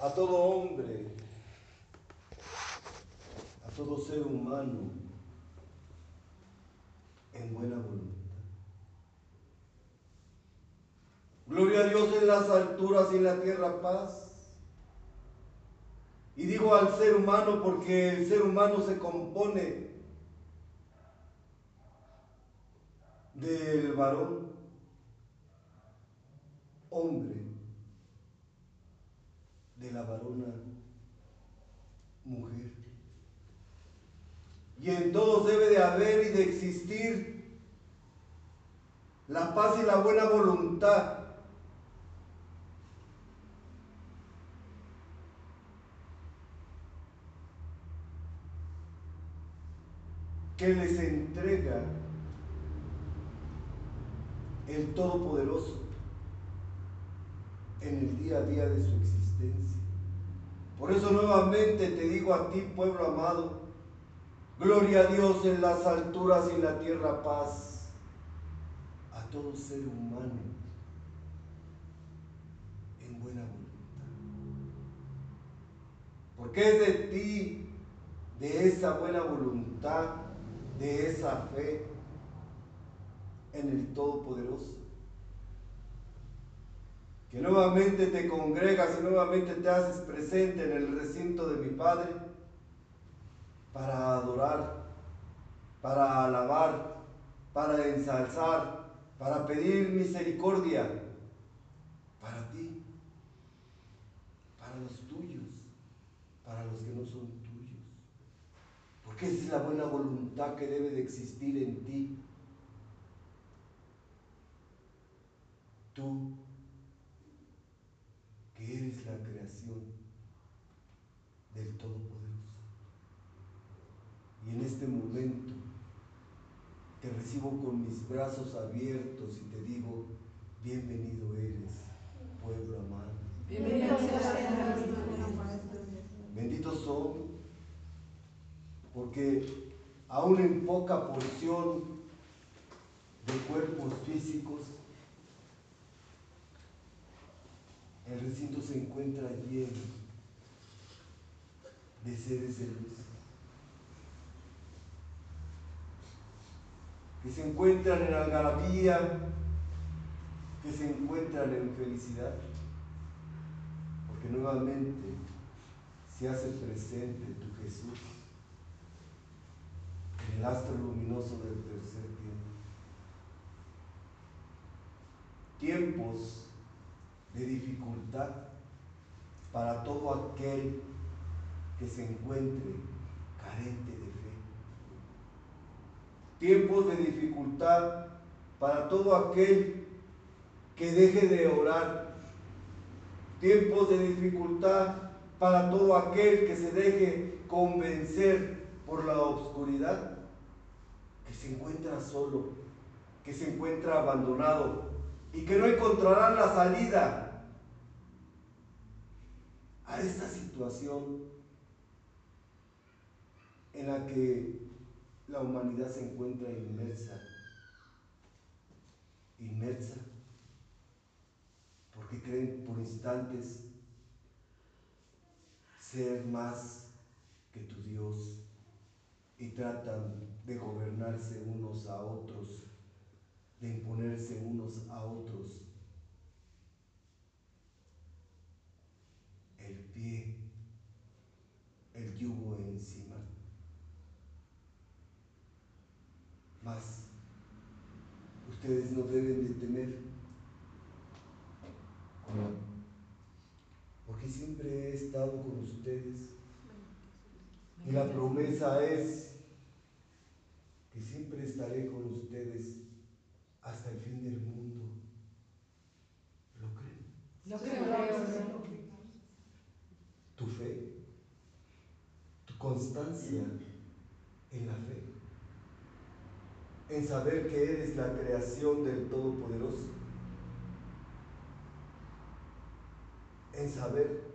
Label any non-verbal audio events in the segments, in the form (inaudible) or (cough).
a todo hombre, a todo ser humano en buena voluntad. Gloria a Dios en las alturas y en la tierra paz. Y digo al ser humano porque el ser humano se compone del varón, hombre, de la varona, mujer. Y en todos debe de haber y de existir la paz y la buena voluntad. que les entrega el Todopoderoso en el día a día de su existencia. Por eso nuevamente te digo a ti, pueblo amado, gloria a Dios en las alturas y en la tierra paz a todo ser humano en buena voluntad. Porque es de ti, de esa buena voluntad, de esa fe en el Todopoderoso que nuevamente te congregas y nuevamente te haces presente en el recinto de mi Padre para adorar, para alabar, para ensalzar, para pedir misericordia para ti, para los tuyos, para los que no son tuyos. Porque esa es la buena voluntad que debe de existir en ti. Tú eres la creación del Todopoderoso. Y en este momento te recibo con mis brazos abiertos y te digo, bienvenido eres, pueblo amado. Bienvenido Benditos son, porque aún en poca porción de cuerpos físicos, el recinto se encuentra lleno de seres de luz, que se encuentran en algarabía, que se encuentran en felicidad, porque nuevamente se hace presente tu Jesús en el astro luminoso del tercer tiempo. Tiempos de dificultad para todo aquel que se encuentre carente de fe. Tiempos de dificultad para todo aquel que deje de orar. Tiempos de dificultad para todo aquel que se deje convencer por la oscuridad, que se encuentra solo, que se encuentra abandonado, y que no encontrarán la salida a esta situación en la que la humanidad se encuentra inmersa, inmersa, porque creen por instantes ser más que tu Dios y tratan de gobernarse unos a otros de imponerse unos a otros. El pie, el yugo encima. Mas ustedes no deben de temer, porque siempre he estado con ustedes. Y la promesa es que siempre estaré con ustedes hasta el fin del mundo. ¿Lo creen? Lo creo. Tu fe, tu constancia en la fe, en saber que eres la creación del Todopoderoso, en saber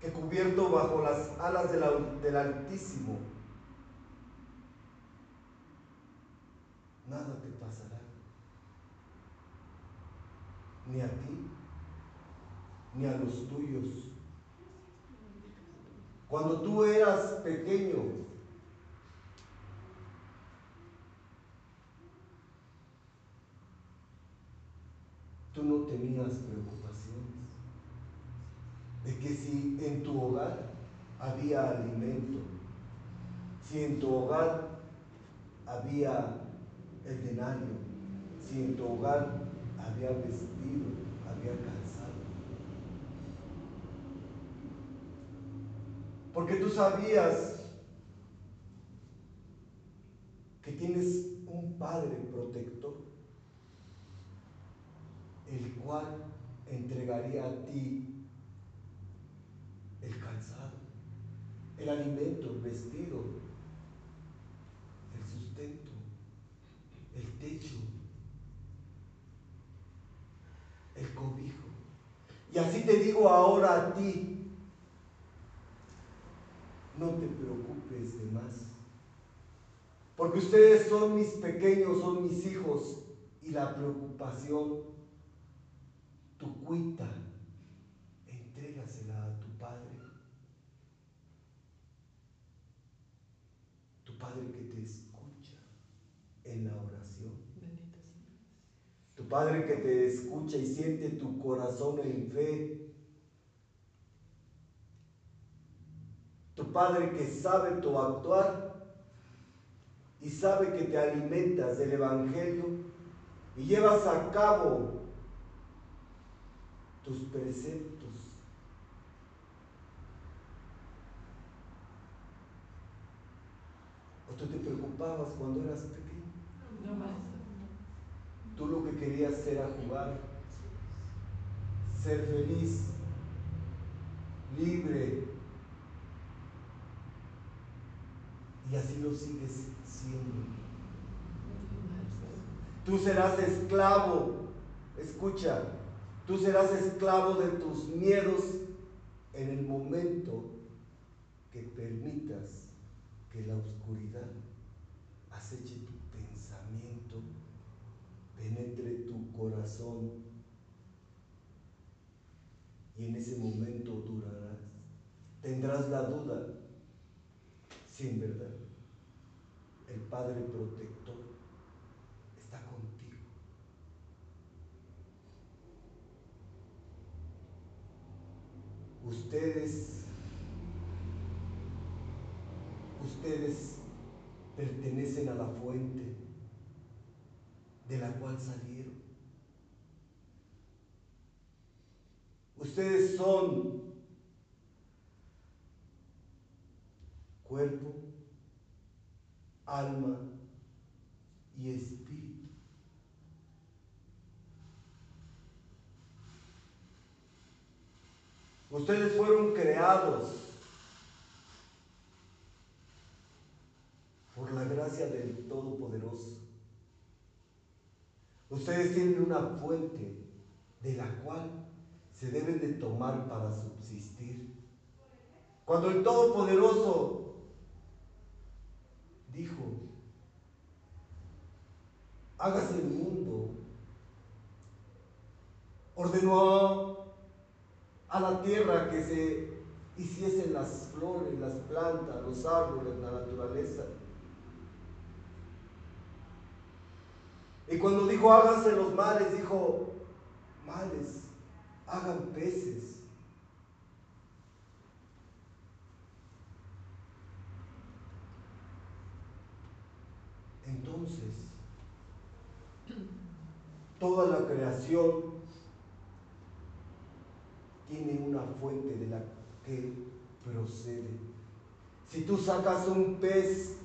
que cubierto bajo las alas del Altísimo, nada te pasará. Ni a ti, ni a los tuyos. Cuando tú eras pequeño, tú no tenías preocupaciones de que si en tu hogar había alimento, si en tu hogar había el denario, si en tu hogar había vestido, había calzado. Porque tú sabías que tienes un Padre protector, el cual entregaría a ti el calzado, el alimento, el vestido, el sustento, techo, el cobijo. Y así te digo ahora a ti, no te preocupes de más. Porque ustedes son mis pequeños, son mis hijos. Y la preocupación, tu cuita, entrégasela a tu Padre. Tu Padre que te escucha en la Padre que te escucha y siente tu corazón en fe tu Padre que sabe tu actuar y sabe que te alimentas del Evangelio y llevas a cabo tus preceptos. ¿O tú te preocupabas cuando eras pequeño? No más. Tú lo que querías era jugar, ser feliz, libre, Y así lo sigues siendo. Tú serás esclavo, escucha, tú serás esclavo de tus miedos en el momento que permitas que la oscuridad aceche tu pensamiento, penetre tu corazón y en ese momento durarás. Tendrás la duda si en verdad el Padre protector está contigo. Ustedes, ustedes pertenecen a la fuente de la cual salieron. Ustedes son cuerpo, alma y espíritu. Ustedes fueron creados por la gracia del Todopoderoso. Ustedes tienen una fuente de la cual se deben de tomar para subsistir. Cuando el Todopoderoso dijo, hágase el mundo. Ordenó a la tierra que se hiciesen las flores, las plantas, los árboles, la naturaleza. Y cuando dijo háganse los males, dijo, males, hagan peces. Entonces, toda la creación tiene una fuente de la que procede. Si tú sacas un pez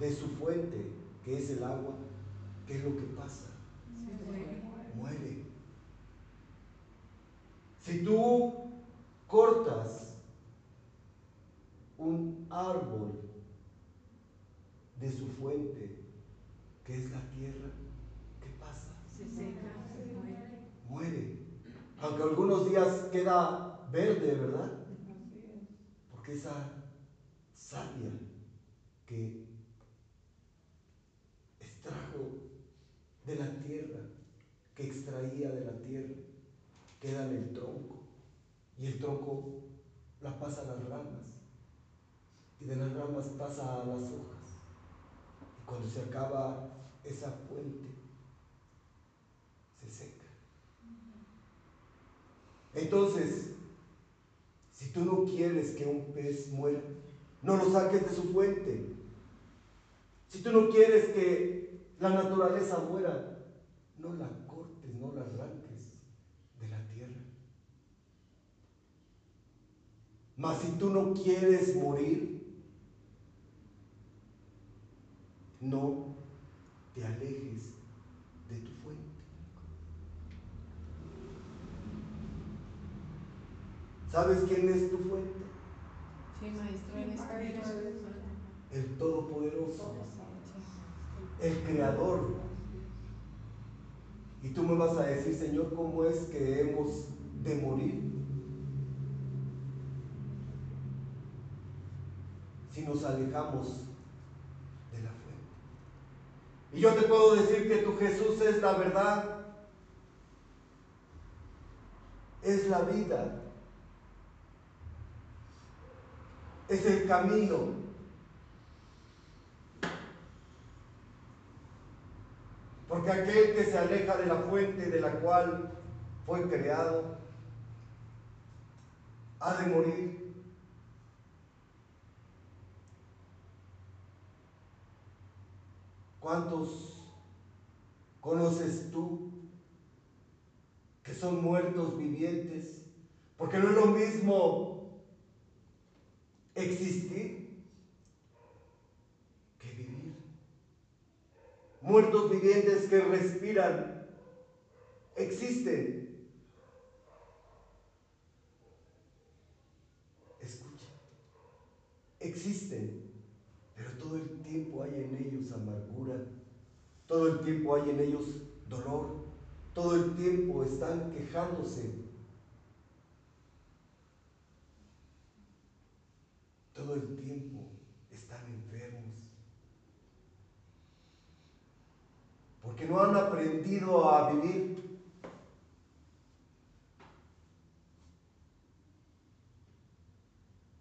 de su fuente, que es el agua, ¿qué es lo que pasa? Muere. Si tú cortas un árbol de su fuente, que es la tierra, ¿qué pasa? Se seca, se muere. Muere. Aunque algunos días queda verde, ¿verdad? Porque esa savia que extrajo de la tierra, que extraía de la tierra, queda en el tronco Y el tronco la pasa a las ramas. Y de las ramas pasa a las hojas. Y cuando se acaba esa fuente, se seca. Entonces, si tú no quieres que un pez muera, no lo saques de su fuente. Si tú no quieres que la naturaleza muera, no la cortes, no la arranques de la tierra. Mas si tú no quieres morir, no te alejes de tu fuente. ¿Sabes quién es tu fuente? Sí, maestro, Espíritu El Todopoderoso, el Creador. Y tú me vas a decir, Señor, ¿cómo es que hemos de morir? Si nos alejamos de la fuente. Y yo te puedo decir que tu Jesús es la verdad, es la vida, es el camino. Porque aquel que se aleja de la fuente de la cual fue creado, ha de morir. ¿Cuántos conoces tú que son muertos vivientes? Porque no es lo mismo existir que vivir. Muertos vivientes que respiran, existen. Escucha, existen, pero todo el tiempo hay en ellos amargura, todo el tiempo hay en ellos dolor, todo el tiempo están quejándose todo el tiempo están enfermos. Porque no han aprendido a vivir.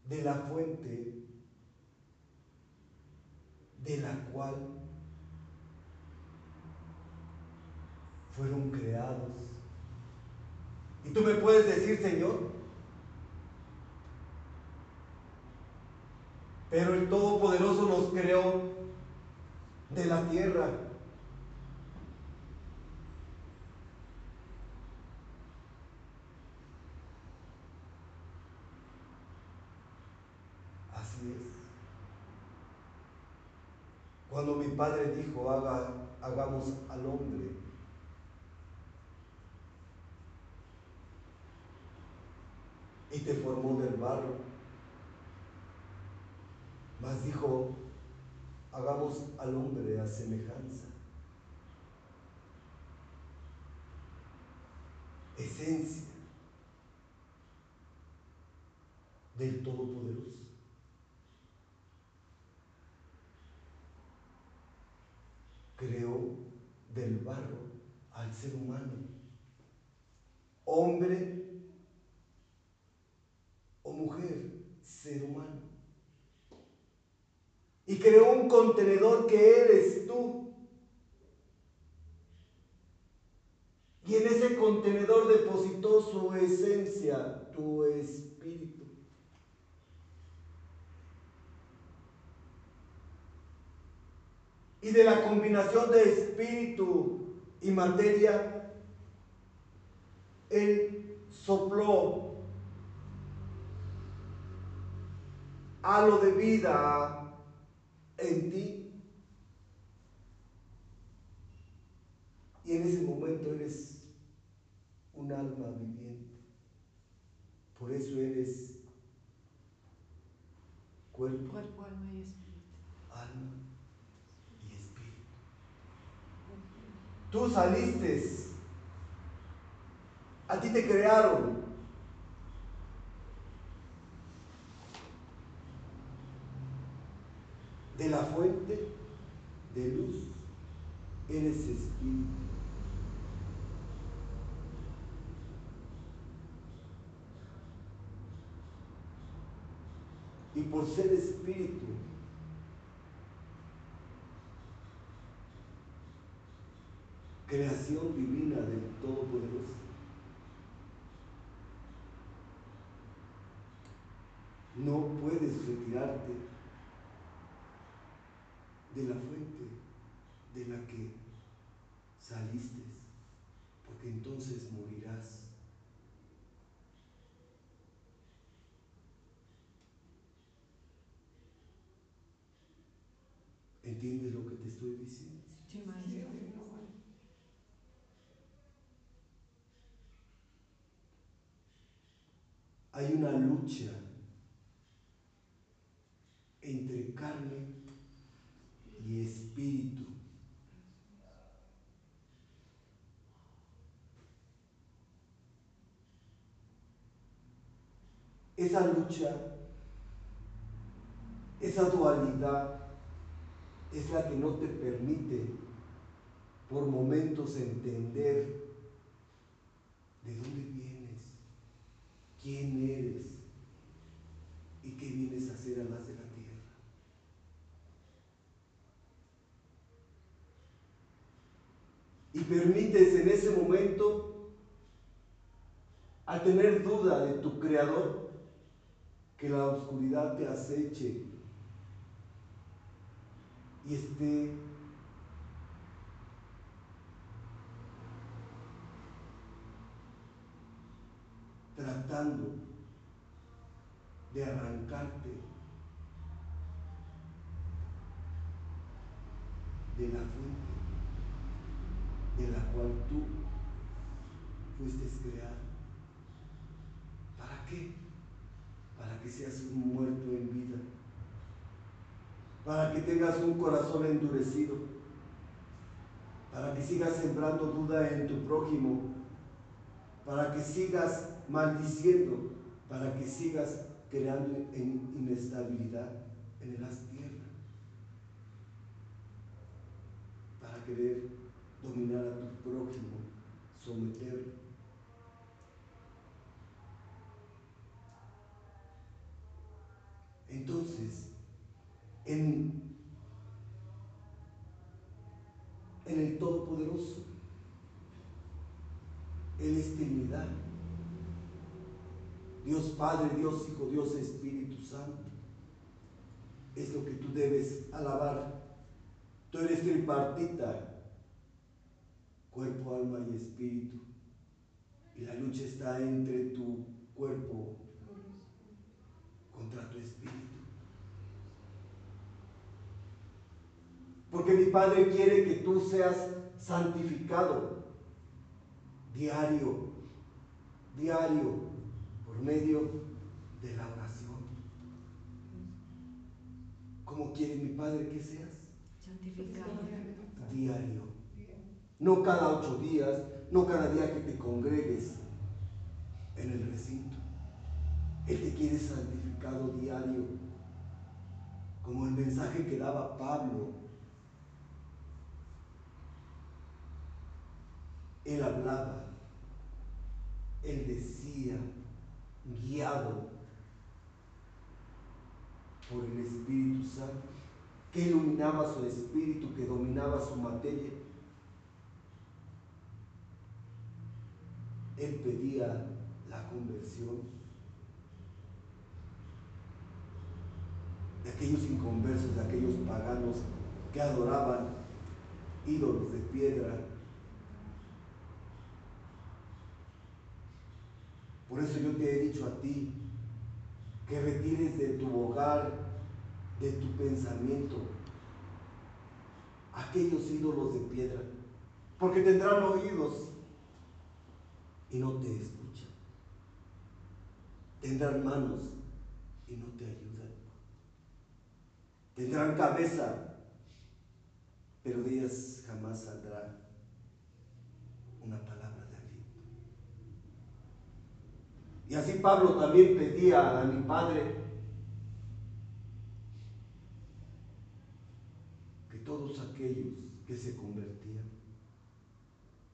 de la fuente de la cual fueron creados. Y tú me puedes decir, Señor, Pero el Todopoderoso nos creó de la tierra. Así es. Cuando mi padre dijo, Haga, hagamos al hombre, y te formó del barro, mas dijo, hagamos al hombre a semejanza. Esencia del Todopoderoso. Creó del barro al ser humano, hombre o mujer, ser humano y creó un contenedor que eres tú. Y en ese contenedor depositó su esencia, tu espíritu. Y de la combinación de espíritu y materia, Él sopló halo de vida en ti. Y en ese momento eres un alma viviente. Por eso eres cuerpo, cuerpo alma y espíritu. Tú saliste. A ti te crearon. De la fuente de luz eres espíritu. Y por ser espíritu, creación divina del Todopoderoso. No puedes retirarte de la fuente de la que saliste, porque entonces morirás. ¿Entiendes lo que te estoy diciendo? Sí, maestro. Hay una lucha entre carne y espíritu. Esa lucha, esa dualidad es la que no te permite por momentos entender de dónde vienes, quién eres y qué vienes a hacer a las de la tierra. Y permites en ese momento, al de tu creador, que la oscuridad te aceche y esté tratando de arrancarte de la fuente de la cual tú fuiste creado. ¿Para qué? Para que seas un muerto en vida. Para que tengas un corazón endurecido, para que sigas sembrando duda en tu prójimo, para que sigas maldiciendo, para que sigas creando inestabilidad en el tierra, para querer dominar a tu prójimo, someterlo. Entonces, en, el Todopoderoso. Él es Trinidad. Dios Padre, Dios Hijo, Dios Espíritu Santo. Es lo que tú debes alabar. Tú eres tripartita, cuerpo, alma y espíritu. Y la lucha está entre tu cuerpo contra tu espíritu. Porque mi Padre quiere que tú seas santificado diario, diario, por medio de la oración. ¿Cómo quiere mi Padre que seas? Santificado. Diario. No cada ocho días, no cada día que te congregues en el recinto. Él te quiere diario. Como el mensaje que daba Pablo Él hablaba, Él decía, guiado por el Espíritu Santo, que iluminaba su espíritu, que dominaba su materia. Él pedía la conversión de aquellos inconversos, de aquellos paganos que adoraban ídolos de piedra, Por eso yo te he dicho a ti que retires de tu hogar, de tu pensamiento, aquellos ídolos de piedra, porque tendrán oídos y no te escuchan. Tendrán manos y no te ayudan. Tendrán cabeza, pero de ellas jamás saldrá una palabra. Y así Pablo también pedía a mi Padre que todos aquellos que se convertían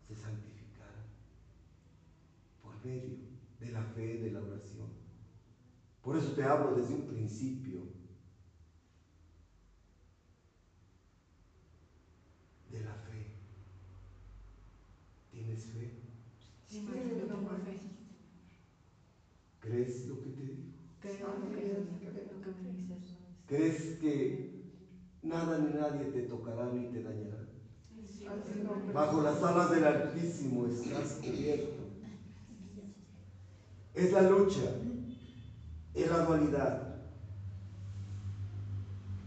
se santificaran por medio de la fe, de la oración. Por eso te hablo desde un principio. De la fe. ¿Tienes fe? Sí. ¿Crees lo que te digo? Creo lo que, lo que me dices. ¿Crees que nada ni nadie te tocará ni te dañará? Bajo las alas del Altísimo estás cubierto. Es la lucha, es la dualidad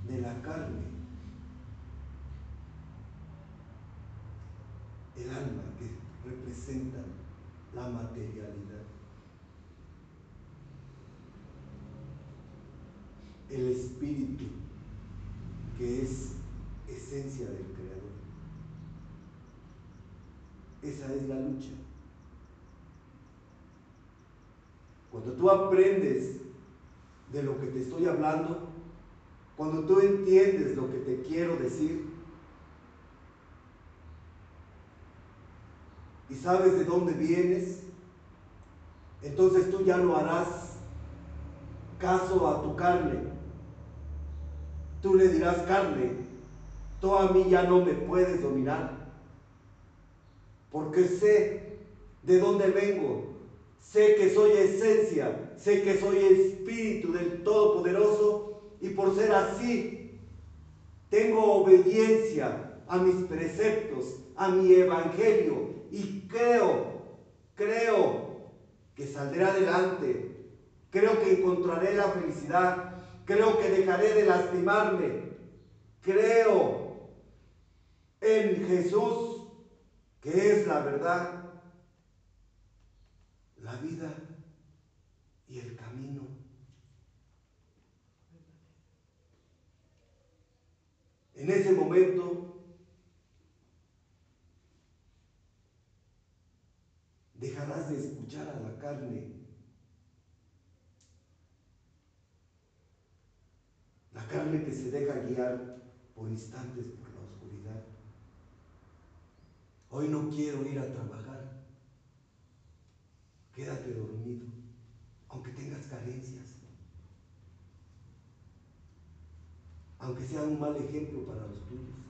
de la carne, el alma que representa la materialidad, el espíritu que es esencia del Creador. Esa es la lucha. Cuando tú aprendes de lo que te estoy hablando, cuando tú entiendes lo que te quiero decir y sabes de dónde vienes, entonces tú ya no harás caso a tu carne. Tú le dirás carne, tú a mí ya no me puedes dominar, porque sé de dónde vengo, sé que soy esencia, sé que soy espíritu del Todopoderoso y por ser así, tengo obediencia a mis preceptos, a mi evangelio y creo, creo que saldré adelante, creo que encontraré la felicidad, creo que dejaré de lastimarme, creo en Jesús, que es la verdad, la vida y el camino. En ese momento dejarás de escuchar a la carne. La carne que se deja guiar por instantes por la oscuridad. Hoy no quiero ir a trabajar. Quédate dormido, aunque tengas carencias. Aunque sea un mal ejemplo para los tuyos.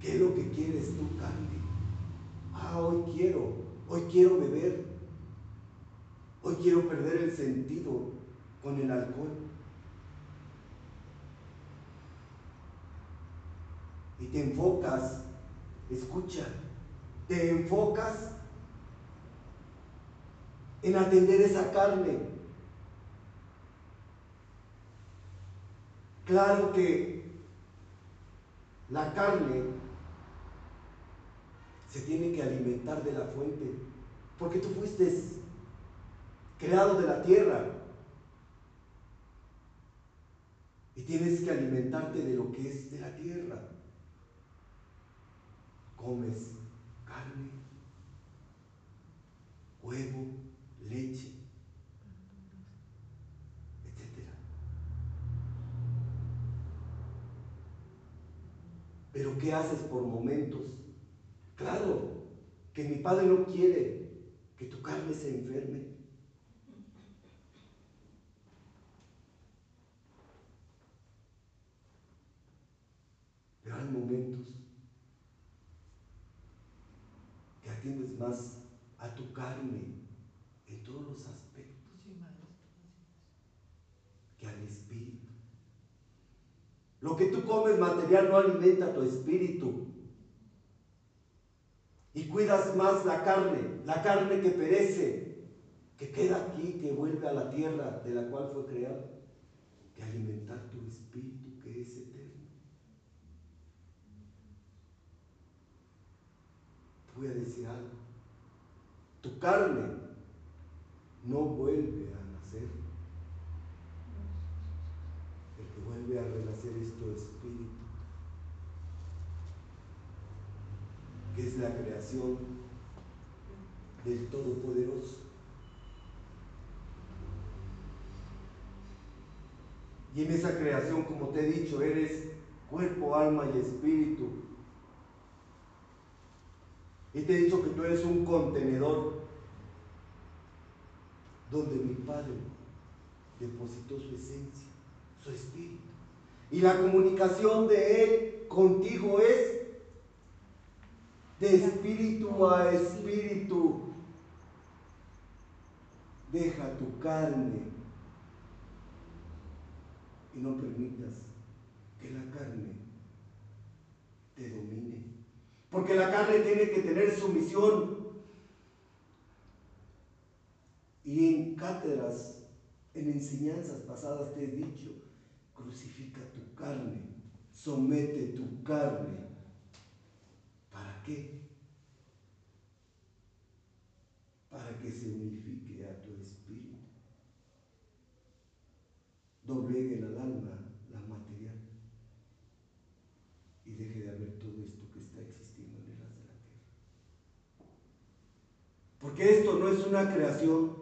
¿Qué es lo que quieres tú, carne? Ah, hoy quiero, hoy quiero beber. Hoy quiero perder el sentido con el alcohol. Y te enfocas, escucha, te enfocas en atender esa carne. Claro que la carne se tiene que alimentar de la fuente, porque tú fuiste creado de la tierra y tienes que alimentarte de lo que es de la tierra. Comes carne, huevo, leche, etc. Pero ¿qué haces por momentos? Claro, que mi padre no quiere que tu carne se enferme. Pero hay momentos que atiendes más a tu carne en todos los aspectos que al espíritu. Lo que tú comes material no alimenta tu espíritu. Y cuidas más la carne, la carne que perece, que queda aquí, que vuelve a la tierra de la cual fue creado, que alimentar tu espíritu que es eterno. Te voy a decir algo. Tu carne no vuelve a nacer. El que vuelve a renacer es tu espíritu, que es la creación del Todopoderoso. Y en esa creación, como te he dicho, eres cuerpo, alma y espíritu. Y te he dicho que tú eres un contenedor donde mi Padre depositó su esencia, su espíritu. Y la comunicación de Él contigo es de espíritu a espíritu. Deja tu carne y no permitas que la carne te domine. Porque la carne tiene que tener su misión. Y en cátedras, en enseñanzas pasadas te he dicho, crucifica tu carne, somete tu carne. ¿Para qué? Para que se unifique a tu espíritu. Dobleguen al alma la material y deje de haber todo esto que está existiendo en el haz de la tierra. Porque esto no es una creación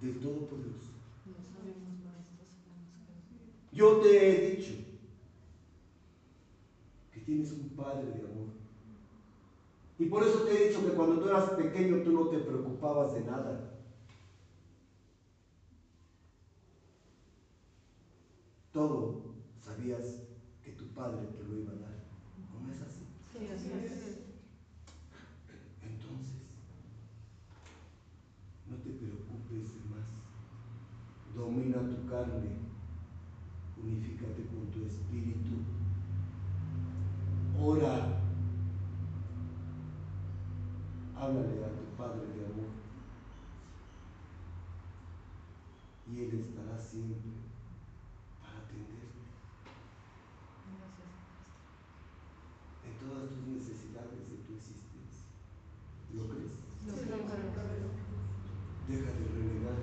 del Todopoderoso. Yo te he dicho que tienes un Padre de amor. Y por eso te he dicho que cuando tú eras pequeño tú no te preocupabas de nada. Todo sabías que tu Padre te lo iba a dar. ¿No es así? Sí, así es. Entonces, no te preocupes de más. Domina tu carne. Unifícate con tu espíritu. Ora. Háblale a tu Padre de amor. Y Él estará siempre para atenderte en todas tus necesidades de tu existencia. ¿Lo crees? Lo creo. Deja de renegar.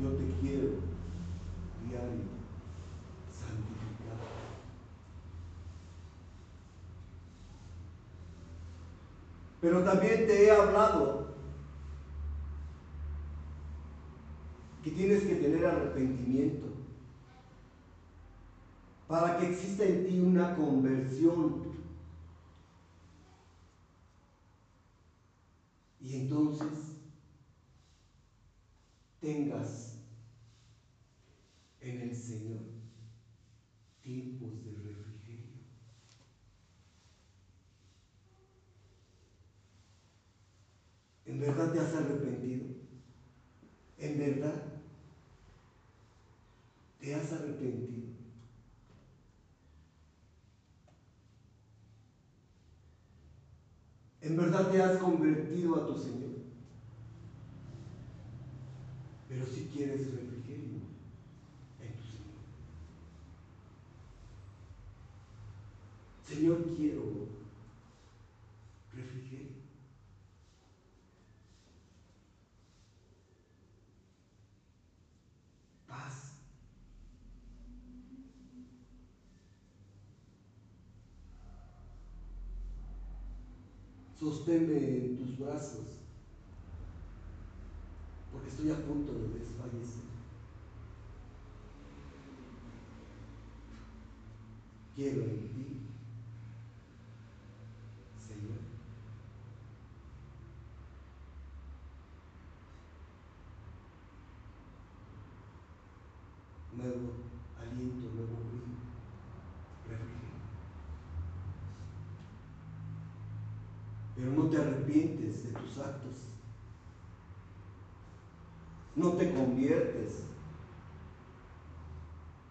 Yo te quiero diario santificar. Pero también te he hablado que tienes que tener arrepentimiento para que exista en ti una conversión. Y entonces tengas en el Señor tiempos de refrigerio. ¿En verdad te has arrepentido? ¿En verdad te has arrepentido? ¿En verdad te has convertido a tu Señor? Pero si quieres refrigerio en tu Señor. Señor, quiero refrigerio. Paz. Sosténme en tus brazos, porque estoy a punto de desfallecer. Quiero en ti, Señor. Nuevo aliento, nuevo brillo, refrigerio. Pero no te de tus actos. No te conviertes.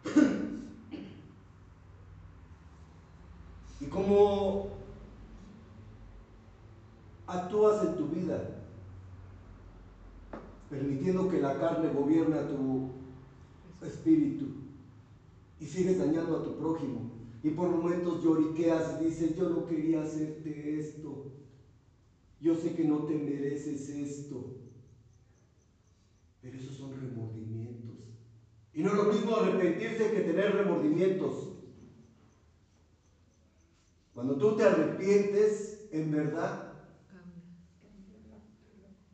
(clears throat) ¿Y cómo actúas en tu vida? Permitiendo que la carne gobierne a tu espíritu y sigues dañando a tu prójimo. Y por momentos lloriqueas y dices, yo no quería hacerte esto. Yo sé que no te mereces esto. Pero esos son remordimientos. Y no es lo mismo arrepentirse que tener remordimientos. Cuando tú te arrepientes, en verdad,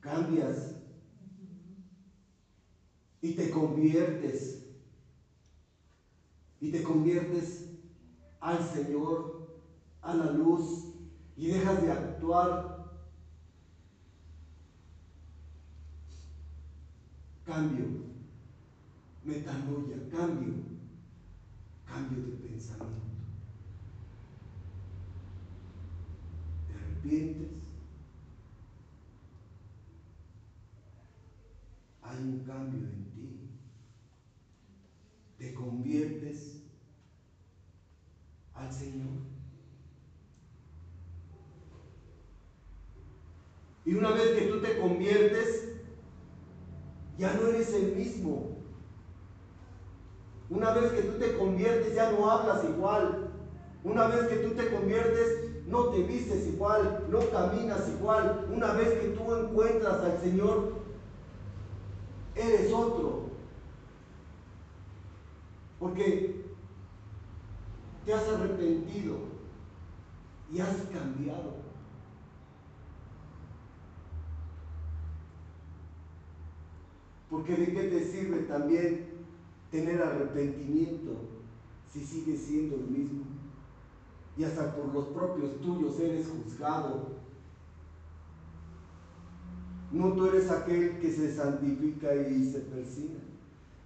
cambias y te conviertes. Y te conviertes al Señor a la luz y dejas de actuar, cambio, metanoia, cambio, cambio de pensamiento. Te arrepientes, hay un cambio en ti, te conviertes al Señor. Y una vez que tú te conviertes, ya no eres el mismo. Una vez que tú te conviertes, ya no hablas igual. Una vez que tú te conviertes, no te vistes igual, no caminas igual. Una vez que tú encuentras al Señor, eres otro. Porque te has arrepentido y has cambiado. Porque de qué te sirve también tener arrepentimiento si sigues siendo el mismo. Y hasta por los propios tuyos eres juzgado. No tú eres aquel que se santifica y se persina.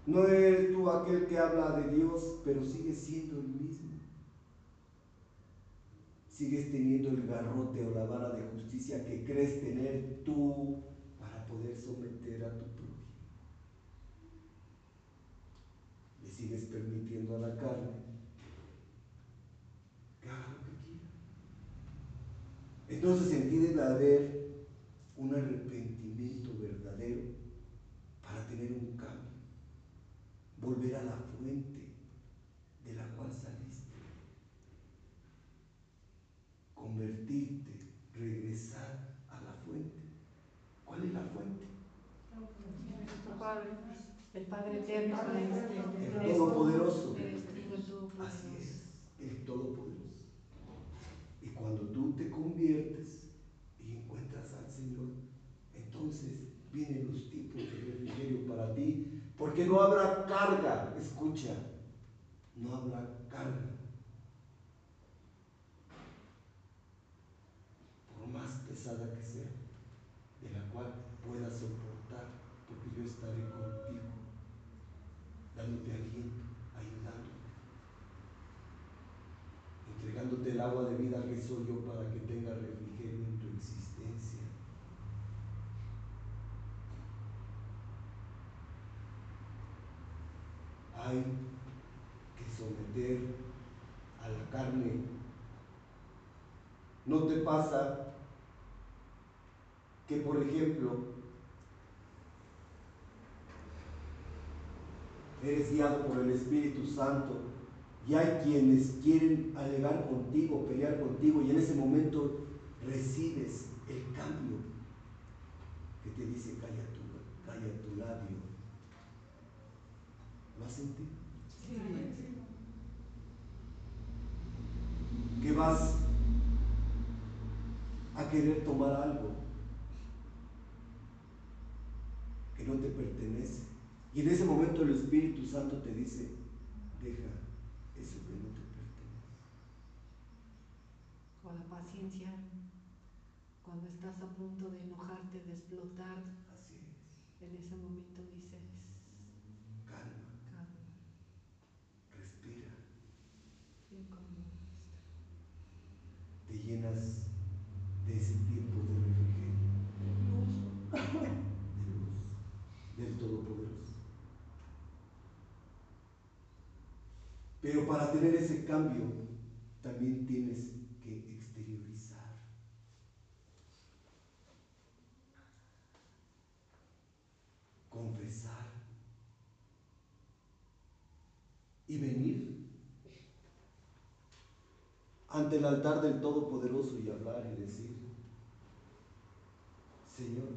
No eres tú aquel que habla de Dios, pero sigues siendo el mismo. Sigues teniendo el garrote o la vara de justicia que crees tener tú para poder someter a tu sigues permitiendo a la carne que haga lo que quiera. Entonces en ti debe haber un arrepentimiento verdadero para tener un cambio, volver a la fuente de la cual saliste, convertirte, regresar a la fuente. ¿Cuál es la fuente? El Padre eterno, el Todopoderoso. Así es, el Todopoderoso. Y cuando tú te conviertes y encuentras al Señor, entonces vienen los tipos de refrigerio para ti, porque no habrá carga, escucha, no habrá carga. Por más pesada que sea, de la cual puedas soportar, porque yo estaré contigo dándote aliento, ayudándote, entregándote el agua de vida que soy yo para que tenga refrigerio en tu existencia. Hay que someter a la carne. ¿No te pasa que, por ejemplo, eres guiado por el Espíritu Santo y hay quienes quieren alegar contigo, pelear contigo y en ese momento recibes el cambio que te dice calla tu, calla tu labio. ¿Lo has sentido? Sí. Que vas a querer tomar algo que no te pertenece y en ese momento el Espíritu Santo te dice, deja eso que no te pertenece. O la paciencia, cuando estás a punto de enojarte, de explotar. Así es. En ese momento dices, calma. Calma. Respira. Te llenas de ese tiempo de refrigerio. De luz. De luz. Del Todopoderoso. Pero para tener ese cambio también tienes que exteriorizar. Confesar. Y venir ante el altar del Todopoderoso y hablar y decir, Señor,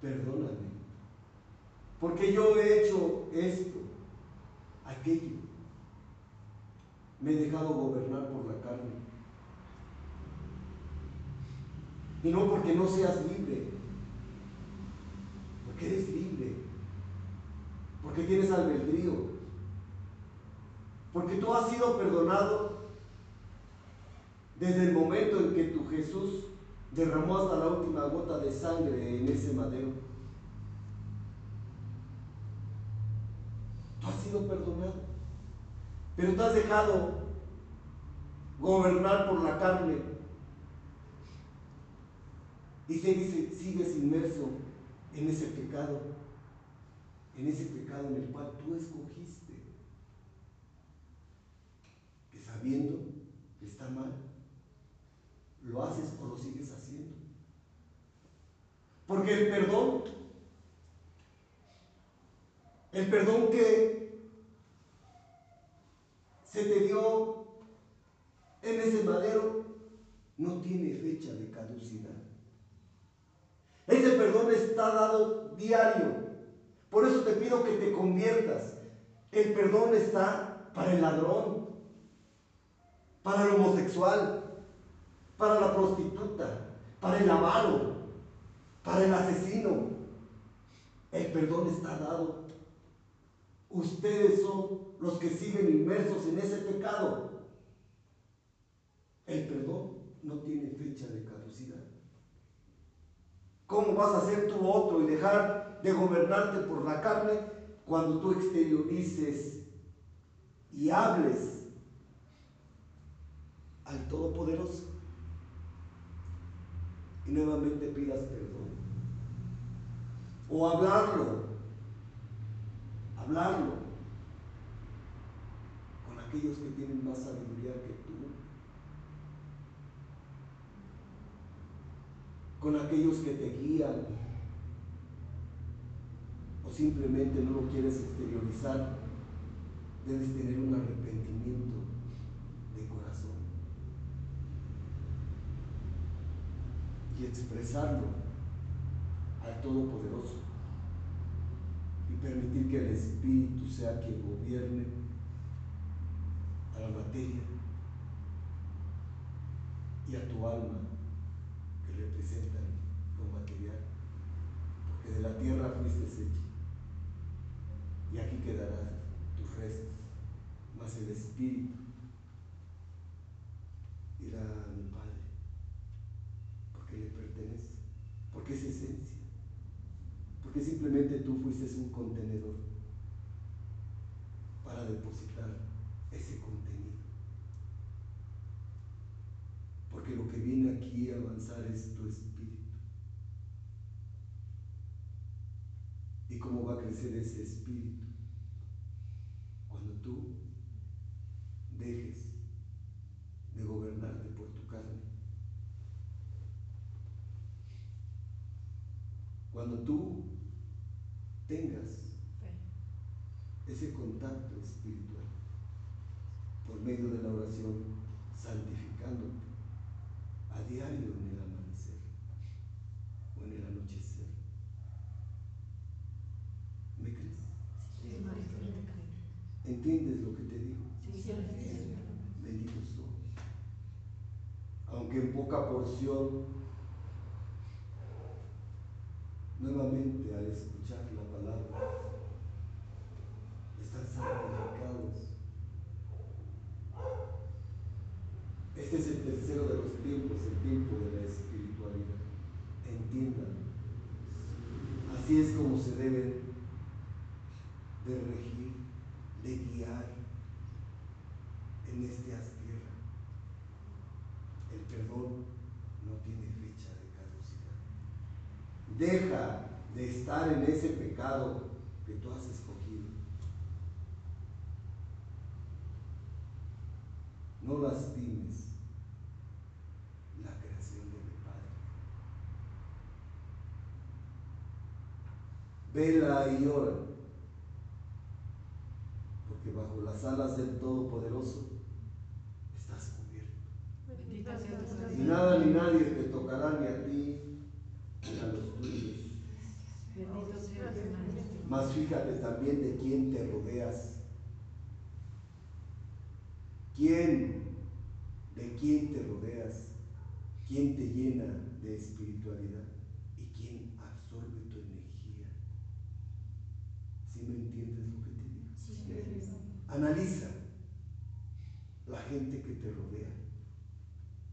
perdóname porque yo he hecho esto, aquello. Me he dejado gobernar por la carne. Y no porque no seas libre, porque eres libre, porque tienes albedrío. Porque tú has sido perdonado desde el momento en que tu Jesús derramó hasta la última gota de sangre en ese madero. Tú has sido perdonado. Pero tú has dejado gobernar por la carne y sigues inmerso en ese pecado, en ese pecado en el cual tú escogiste, que sabiendo que está mal, lo haces o lo sigues haciendo. Porque el perdón, el perdón que se te dio en ese madero no tiene fecha de caducidad. Ese perdón está dado diario. Por eso te pido que te conviertas. El perdón está para el ladrón, para el homosexual, para la prostituta, para el avaro, para el asesino. El perdón está dado. Ustedes son los que siguen inmersos en ese pecado. El perdón no tiene fecha de caducidad. ¿Cómo vas a ser tú otro y dejar de gobernarte por la carne cuando tú exteriorices y hables al Todopoderoso? Y nuevamente pidas perdón. O hablarlo, hablarlo. Con aquellos que tienen más sabiduría que tú. Con aquellos que te guían. O simplemente no lo quieres exteriorizar, debes tener un arrepentimiento de corazón y expresarlo al Todopoderoso y permitir que el Espíritu sea quien gobierne a la materia y a tu alma representan lo material, porque de la tierra fuiste hecho y aquí quedarán tus restos, más el espíritu irá a mi Padre, le pertenece, porque es esencia, porque simplemente tú fuiste un contenedor para depositar ese contenido. Porque lo que viene aquí a avanzar es tu espíritu. ¿Y cómo va a crecer ese espíritu? Cuando tú dejes de gobernarte por tu carne. Cuando tú tengas ese contacto espiritual por medio de la oración, santificándote a diario en el amanecer o en el anochecer. ¿Me crees? ¿Entiendes lo que te digo? Bendito soy. Aunque en poca porción, nuevamente al escuchar la palabra, están santificados Este es el tercero de los tiempos, el tiempo de la espiritualidad. Entiendan. Así es como se deben de regir, de guiar en este tierra. El perdón no tiene fecha de caducidad. Deja de estar en ese pecado que tú has escogido. No lastimes vela y ora, porque bajo las alas del Todopoderoso estás cubierto. Y nada ni nadie te tocará ni a ti ni a los. Mas fíjate también de quién te rodeas. ¿Quién? ¿De quién te rodeas? ¿Quién te llena de espiritualidad? ¿Me entiendes lo que te digo? Analiza gente que te rodea,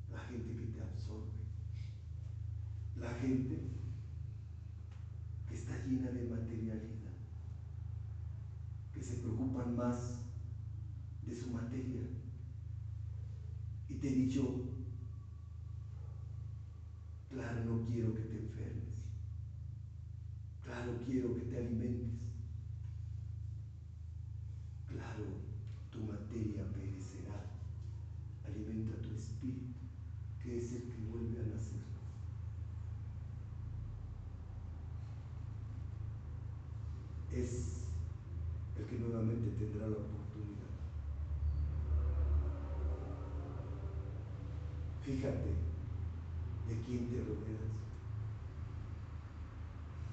la gente que te absorbe, la gente de materialidad, que se preocupan más de su materia. Y te he dicho, claro, no quiero que te enfermes, claro, quiero que te alimentes. Fíjate de quién te rodeas.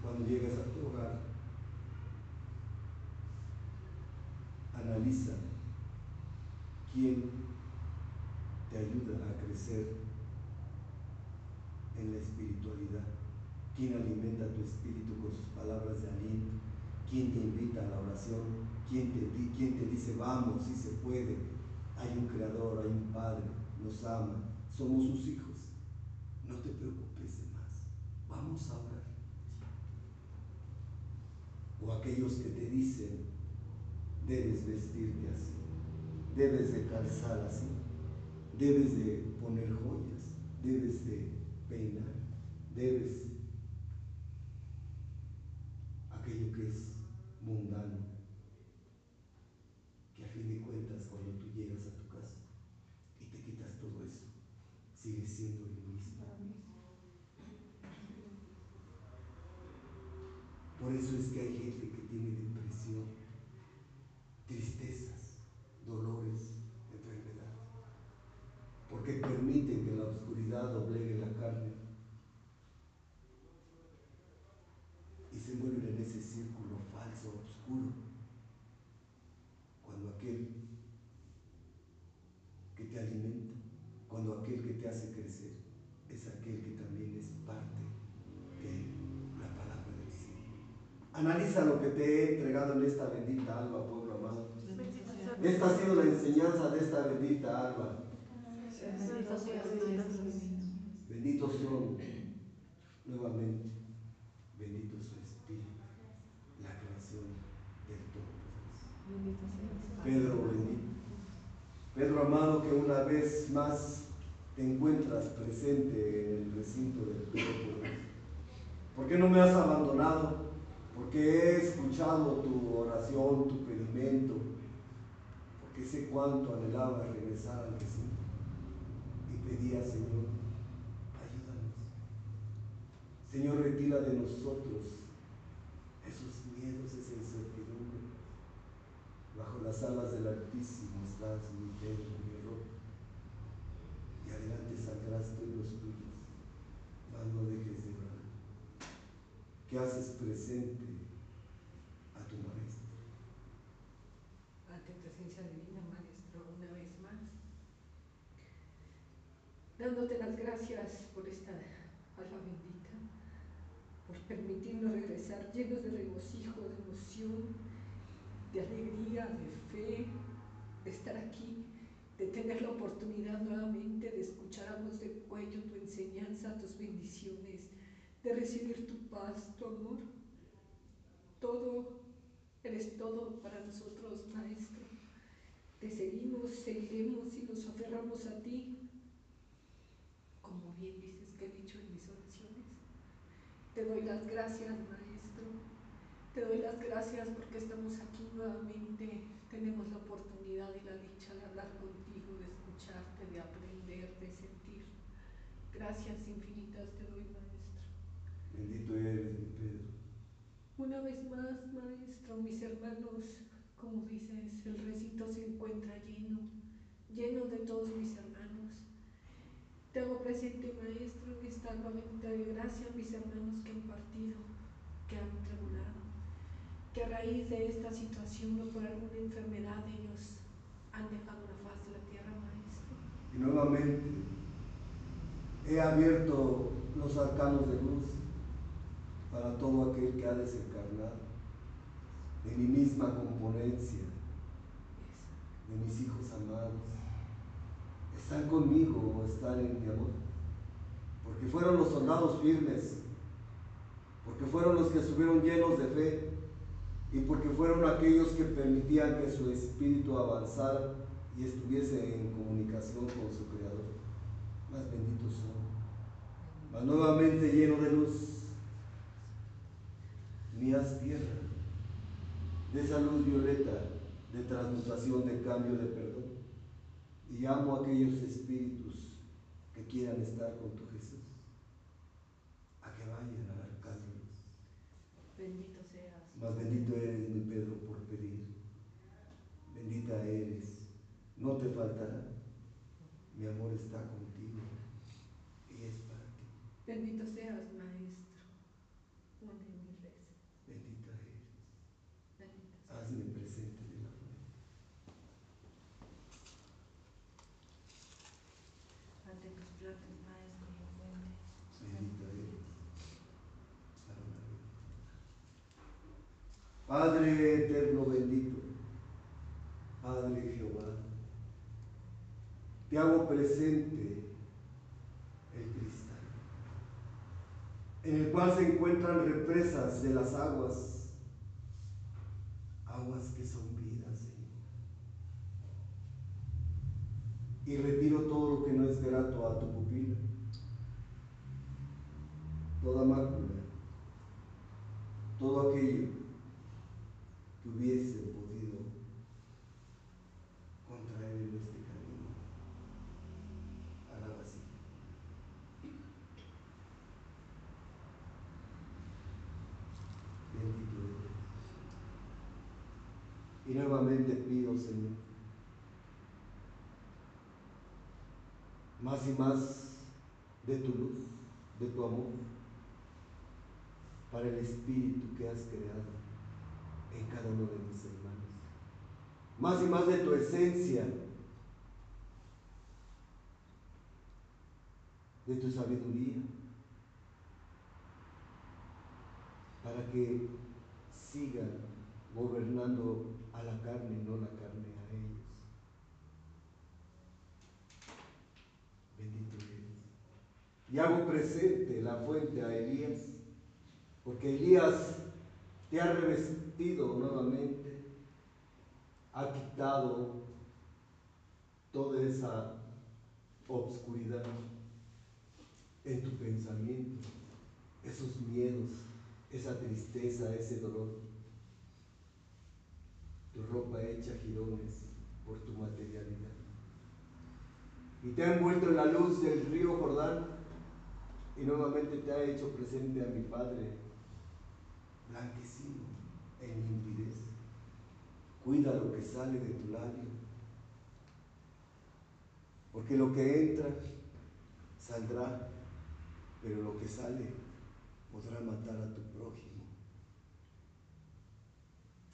Cuando llegas a tu hogar, analiza quién te ayuda a crecer en la espiritualidad, quién alimenta tu espíritu con sus palabras de aliento, quién te te, quién te dice, vamos, si se puede, hay un creador, hay un Padre, nos ama, somos sus hijos. No te preocupes de más. Vamos a orar. O aquellos que te dicen, debes vestirte así, debes de calzar así, debes de poner joyas, debes de peinar, debes aquello que es mundano, que a fin de cuentas cuando tú llegas a tu casa y te quitas todo eso, sigue siendo lo mismo. Por eso es que hay gente que tiene depresión, tristezas, dolores, enfermedades, porque permiten que la oscuridad doblegue la carne y se vuelven en ese círculo falso, oscuro, cuando aquel que te alimenta, cuando aquel que te hace crecer es aquel que también es parte de la palabra del cielo. Analiza lo que te he entregado en esta bendita alma, pueblo amado. Esta ha sido la enseñanza de esta bendita alma. Benditos son nuevamente, bendito su espíritu, la creación del todo. Pedro bendito. Pedro amado que una vez más te encuentras presente en el recinto del Todopoderoso? ¿Por qué no me has abandonado? Porque he escuchado tu oración, tu pedimento, porque sé cuánto anhelaba regresar al recinto y pedía, Señor, ayúdanos. Señor, retira de nosotros esos miedos, esa incertidumbre. Bajo las alas del Altísimo estás mi Pedro adelante saldrás tú y los tuyos, mas no dejes de orar. ¿Qué haces presente a tu maestro? Ante presencia divina, maestro, una vez más. Dándote las gracias por esta alma bendita, por permitirnos regresar llenos de regocijo, de emoción, de alegría, de fe, de estar aquí de tener la oportunidad nuevamente de escuchar a voz de cuello tu enseñanza, tus bendiciones, de recibir tu paz, tu amor. Todo, eres todo para nosotros, Maestro. Te seguimos, seguiremos y nos aferramos a ti, como bien dices que he dicho en mis oraciones. Te doy las gracias, Maestro. Te doy las gracias porque estamos aquí nuevamente, tenemos la oportunidad y la dicha de hablar contigo de aprender, de sentir. Gracias infinitas te doy, Maestro. Bendito eres, mi Pedro. Una vez más, Maestro, mis hermanos, como dices, el recinto se encuentra lleno, lleno de todos mis hermanos. Te hago presente, Maestro, en esta nuevamente de gracia mis hermanos que han partido, que han tribulado, que a raíz de esta situación o por alguna enfermedad ellos han dejado la faz de la tierra, y nuevamente he abierto los arcanos de luz para todo aquel que ha desencarnado, de mi misma componencia, de mis hijos amados, están conmigo o están en mi amor. Porque fueron los soldados firmes, porque fueron los que estuvieron llenos de fe y porque fueron aquellos que permitían que su espíritu avanzara y estuviese en comunicación con su Creador. Más benditos son. Más nuevamente lleno de luz, mías tierra, de esa luz violeta, de transmutación, de cambio, de perdón. Y llamo a aquellos espíritus que quieran estar con tu Jesús, a que vayan a arcángeles. Bendito seas. Más bendito eres, mi Pedro, por pedir. Bendita eres. No te faltará. Mi amor está contigo y es para ti. Bendito seas, Maestro. Une mi rezo. Bendita eres. Bendito seas. Hazme presente de la fuente. Ante tus platos, Maestro y fuente. Bendita eres. Padre eterno bendito, Padre Jehová, te hago presente el cristal, en el cual se encuentran represas de las aguas, aguas que son vida, Señor. Y retiro todo lo que no es grato a tu pupila, toda mácula, todo aquello que hubiese podido contraer en este camino a la vacía. Bendito eres. Y nuevamente pido, Señor, más y más de tu luz, de tu amor, para el espíritu que has creado cada de mis hermanos. Más y más de tu esencia, de tu sabiduría, para que sigan gobernando a la carne y no la carne a ellos. Bendito eres. Y hago presente la fuente a Elías, porque Elías te ha revestido nuevamente, ha quitado toda esa obscuridad en tu pensamiento, esos miedos, esa tristeza, ese dolor. Tu ropa hecha jirones por tu materialidad. Y te ha envuelto en la luz del río Jordán y nuevamente te ha hecho presente a mi Padre blanquecino en limpidez. Cuida lo que sale de tu labio, porque lo que entra saldrá, pero lo que sale podrá matar a tu prójimo.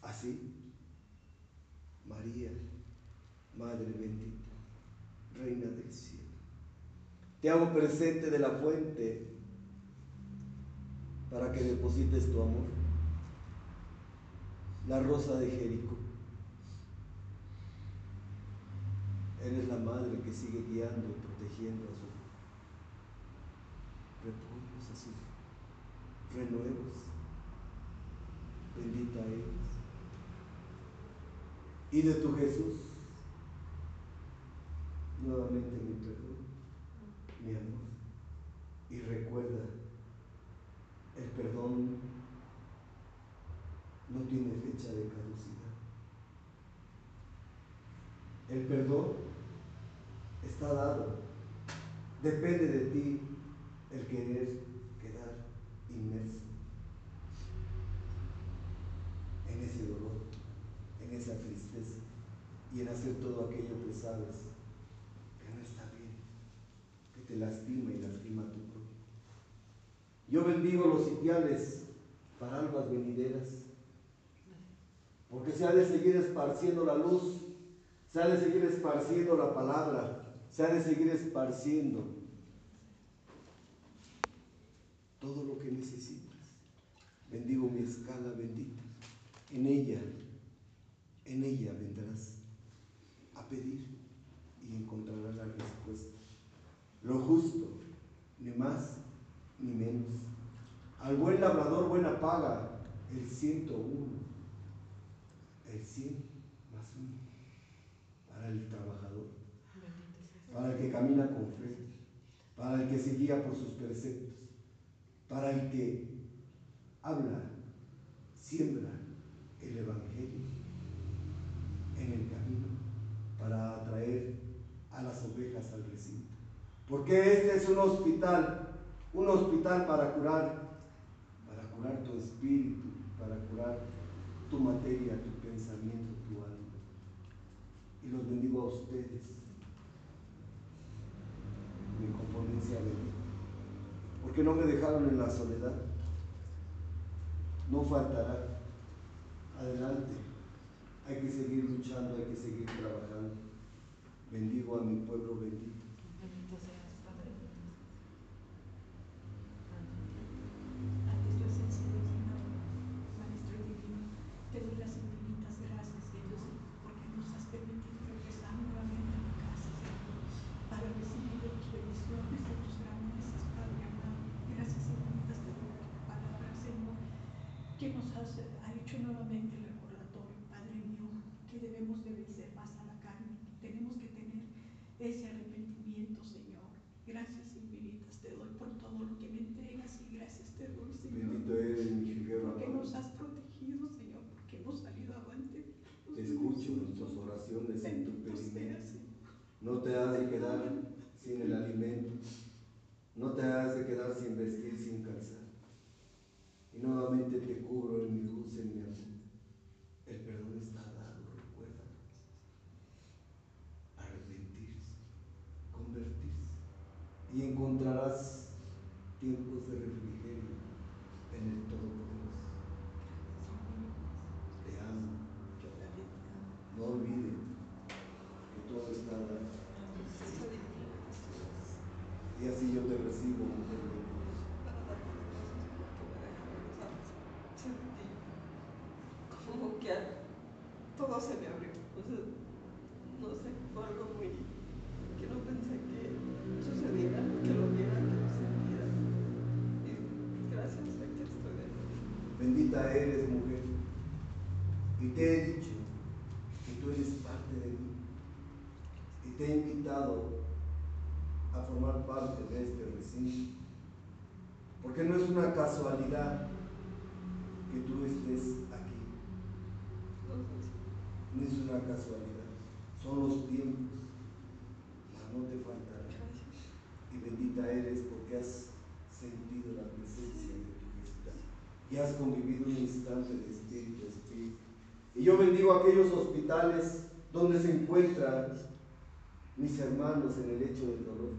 Así, María, Madre bendita, Reina del cielo, te hago presente de la fuente para que deposites tu amor la rosa de Jericó. Eres la madre que sigue guiando y protegiendo a sus repollos, a sus renuevos. Bendita eres. Y de tu Jesús, nuevamente mi perdón, mi amor. Y recuerda, el perdón no tiene fecha de caducidad. El perdón está dado. Depende de ti el querer quedar inmerso en ese dolor, en esa tristeza y en hacer todo aquello que sabes que no está bien, que te lastima y lastima a tu propio. Yo bendigo los sitiales para albas venideras porque se ha de seguir esparciendo la luz, se ha de seguir esparciendo la palabra, se ha de seguir esparciendo todo lo que necesitas. Bendigo mi escala bendita. En ella, en ella vendrás a pedir y encontrarás la respuesta. Lo justo, ni más ni menos. Al buen labrador buena paga, el 101, 100 más uno, para el trabajador, para el que camina con fe, para el que se guía por sus preceptos, para el que habla, siembra el Evangelio en el camino para atraer a las ovejas al recinto. Porque este es un hospital, un hospital para curar, para curar tu espíritu, para curar tu materia, tu pensamiento, tu alma. Y los bendigo a ustedes. Mi conformencia bendita. Porque no me dejaron en la soledad. No faltará. Adelante. Hay que seguir luchando, hay que seguir trabajando. Bendigo a mi pueblo bendito. Has convivido un instante de espíritu a espíritu. Y yo bendigo aquellos hospitales donde se encuentran mis hermanos en el hecho del dolor.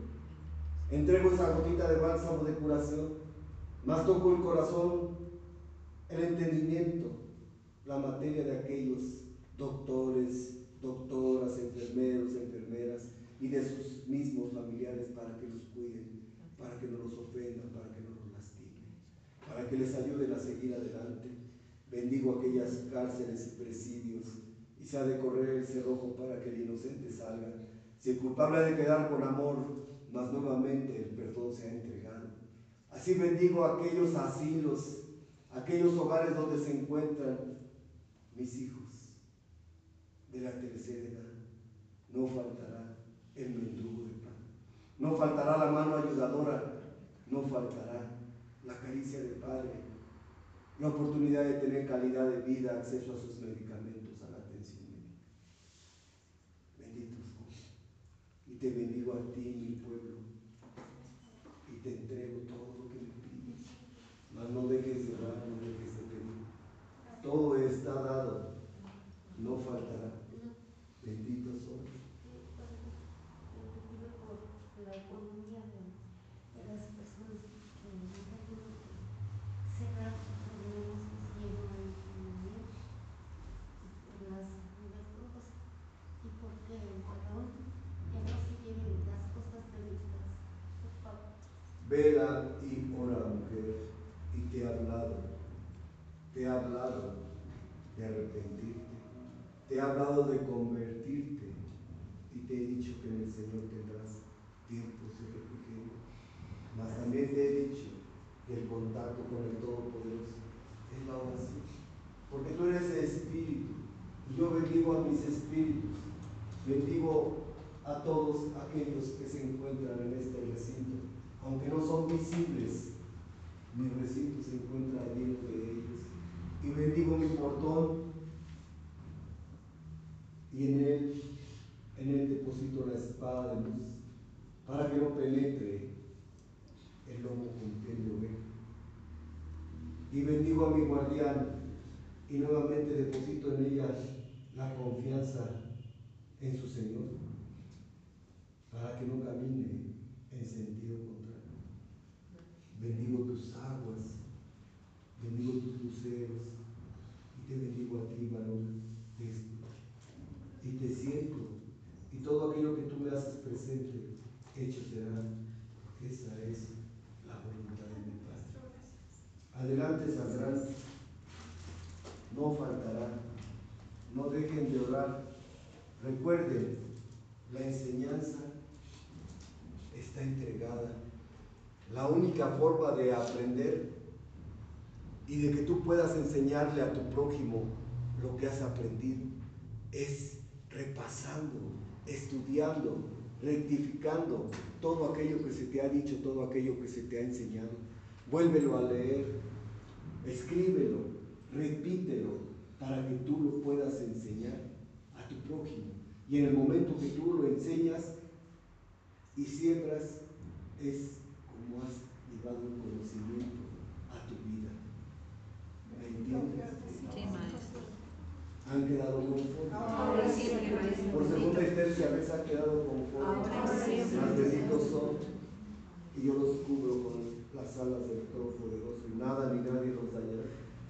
Entrego esa gotita de bálsamo de curación, más toco el corazón, el entendimiento, la materia de aquellos doctores, doctoras, enfermeros, enfermeras y de sus mismos familiares para que los cuiden, para que no los ofendan, para que no los lastimen, para que les ayuden a seguir adelante. Bendigo aquellas cárceles y presidios y se ha de correr el cerrojo para que el inocente salga si el culpable ha de quedar con amor, mas nuevamente el perdón se ha entregado. Así bendigo a aquellos asilos, aquellos hogares donde se encuentran mis hijos de la tercera edad. No faltará el mendrugo de pan. No faltará la mano ayudadora. No faltará la caricia del Padre. La oportunidad de tener calidad de vida, acceso a sus medicamentos te bendigo a ti, mi pueblo, y te entrego todo lo que me pides. Mas no dejes de orar, no dejes de pedir. Todo está dado, no faltará. Bendito soy. por te ha hablado de arrepentirte, te ha hablado de convertirte y te he dicho que en el Señor tendrás tiempos de refrigerio. Mas también te he dicho que el contacto con el Todopoderoso es la oración. Porque tú eres Espíritu. Y yo bendigo a mis espíritus. Bendigo a todos aquellos que se encuentran en este recinto. Aunque no son visibles, mi recinto se encuentra lleno de ellos. Y bendigo mi portón. Y en él, en él deposito la espada de luz para que no penetre el lomo con piel de oveja. Y bendigo a mi guardián y nuevamente deposito en ella la confianza en su Señor para que no camine en sentido contrario. Bendigo tus aguas, y te bendigo a ti, varón Y te siento y todo aquello que tú me haces presente, hecho será, esa es la voluntad de mi Padre. Adelante saldrán, no faltará, no dejen de orar. Recuerden, la enseñanza está entregada. La única forma de aprender y de que tú puedas enseñarle a tu prójimo lo que has aprendido es repasando, estudiando, rectificando todo aquello que se te ha dicho, todo aquello que se te ha enseñado. Vuélvelo a leer, escríbelo, repítelo para que tú lo puedas enseñar a tu prójimo. Y en el momento que tú lo enseñas y siembras, es como has llevado un conocimiento. ¿Han quedado conformes? Ahora Por segunda y tercera vez han quedado conformes. Más benditos son. Y yo los cubro con las alas del Todopoderoso y nada ni nadie los dañará,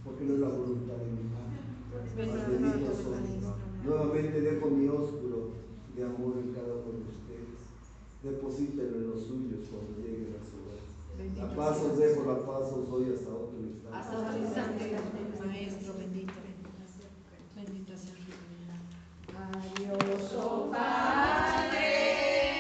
porque no es la voluntad de mi Padre. Más benditos son. Nuevamente dejo mi ósculo de amor en cada uno de ustedes. Deposítenlo en los suyos cuando lleguen a su hogar. La paz os dejo, la paz os doy hasta otro hasta autorizante, Maestro bendito. Bendita sea. Adiós, oh Padre.